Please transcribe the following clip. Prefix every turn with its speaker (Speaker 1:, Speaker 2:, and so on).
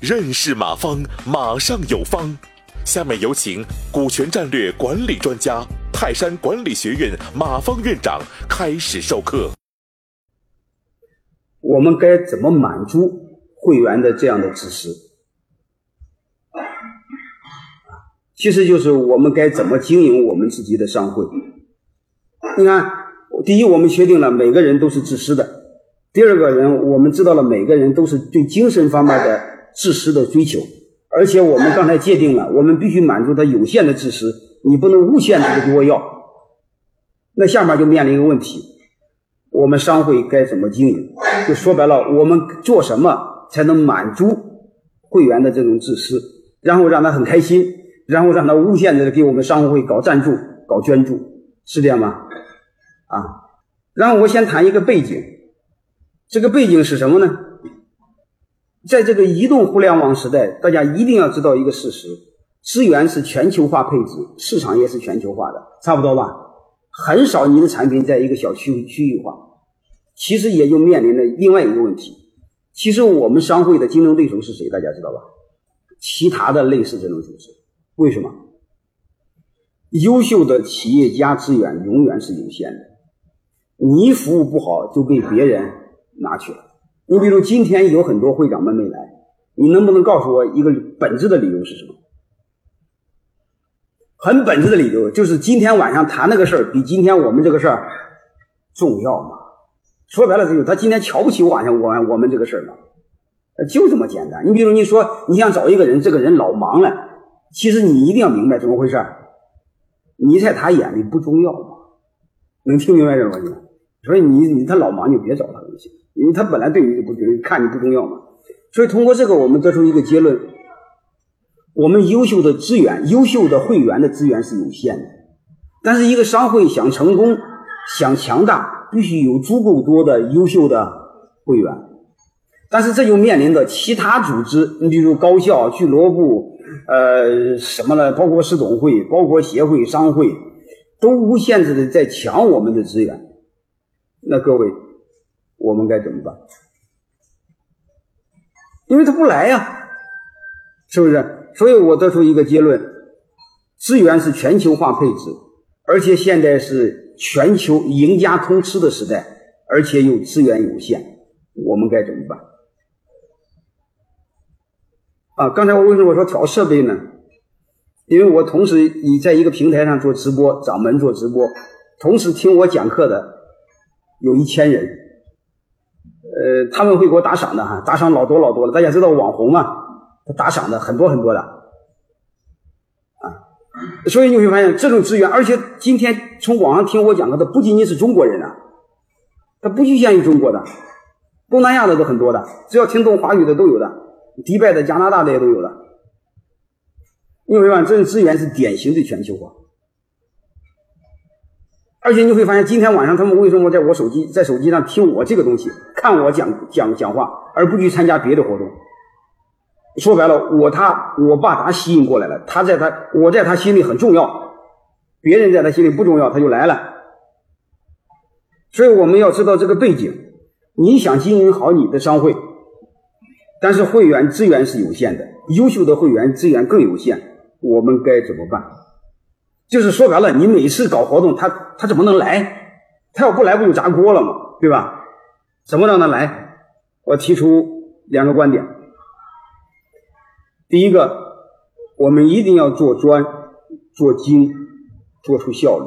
Speaker 1: 认识马方，马上有方。下面有请股权战略管理专家、泰山管理学院马方院长开始授课。
Speaker 2: 我们该怎么满足会员的这样的知识？其实就是我们该怎么经营我们自己的商会。你看，第一，我们确定了每个人都是自私的；第二个人，我们知道了每个人都是对精神方面的自私的追求，而且我们刚才界定了，我们必须满足他有限的自私，你不能无限制的多要。那下面就面临一个问题：我们商会该怎么经营？就说白了，我们做什么才能满足会员的这种自私，然后让他很开心？然后让他无限的给我们商会搞赞助、搞捐助，是这样吗？啊，然后我先谈一个背景，这个背景是什么呢？在这个移动互联网时代，大家一定要知道一个事实：资源是全球化配置，市场也是全球化的，差不多吧？很少你的产品在一个小区区域化。其实也就面临着另外一个问题，其实我们商会的竞争对手是谁？大家知道吧？其他的类似这种组织。为什么？优秀的企业家资源永远是有限的，你服务不好就被别人拿去了。你比如今天有很多会长们没来，你能不能告诉我一个本质的理由是什么？很本质的理由就是今天晚上谈那个事儿比今天我们这个事儿重要嘛？说白了就是他今天瞧不起我晚上我我们这个事儿嘛？就这么简单。你比如你说你想找一个人，这个人老忙了。其实你一定要明白怎么回事你在他眼里不重要吗？能听明白这个逻辑吗？所以你你他老忙就别找他就行，因为他本来对你就不看你不重要嘛。所以通过这个，我们得出一个结论：我们优秀的资源、优秀的会员的资源是有限的。但是一个商会想成功、想强大，必须有足够多的优秀的会员。但是这就面临着其他组织，你比如高校、俱乐部。呃，什么呢？包括市总会、包括协会、商会，都无限制的在抢我们的资源。那各位，我们该怎么办？因为他不来呀，是不是？所以我得出一个结论：资源是全球化配置，而且现在是全球赢家通吃的时代，而且又资源有限，我们该怎么办？啊，刚才我为什么说调设备呢？因为我同时你在一个平台上做直播，掌门做直播，同时听我讲课的有一千人，呃，他们会给我打赏的哈，打赏老多老多了。大家知道网红啊，他打赏的很多很多的，啊，所以你会发现这种资源，而且今天从网上听我讲课的不仅仅是中国人啊，他不局限于中国的，东南亚的都很多的，只要听懂华语的都有的。迪拜的、加拿大的也都有的，因为吧，这种资源是典型的全球化，而且你会发现，今天晚上他们为什么在我手机、在手机上听我这个东西，看我讲讲讲话，而不去参加别的活动？说白了，我他我把他吸引过来了，他在他我在他心里很重要，别人在他心里不重要，他就来了。所以我们要知道这个背景，你想经营好你的商会。但是会员资源是有限的，优秀的会员资源更有限，我们该怎么办？就是说白了，你每次搞活动，他他怎么能来？他要不来，不就砸锅了吗？对吧？怎么让他来？我提出两个观点。第一个，我们一定要做专、做精，做出效率。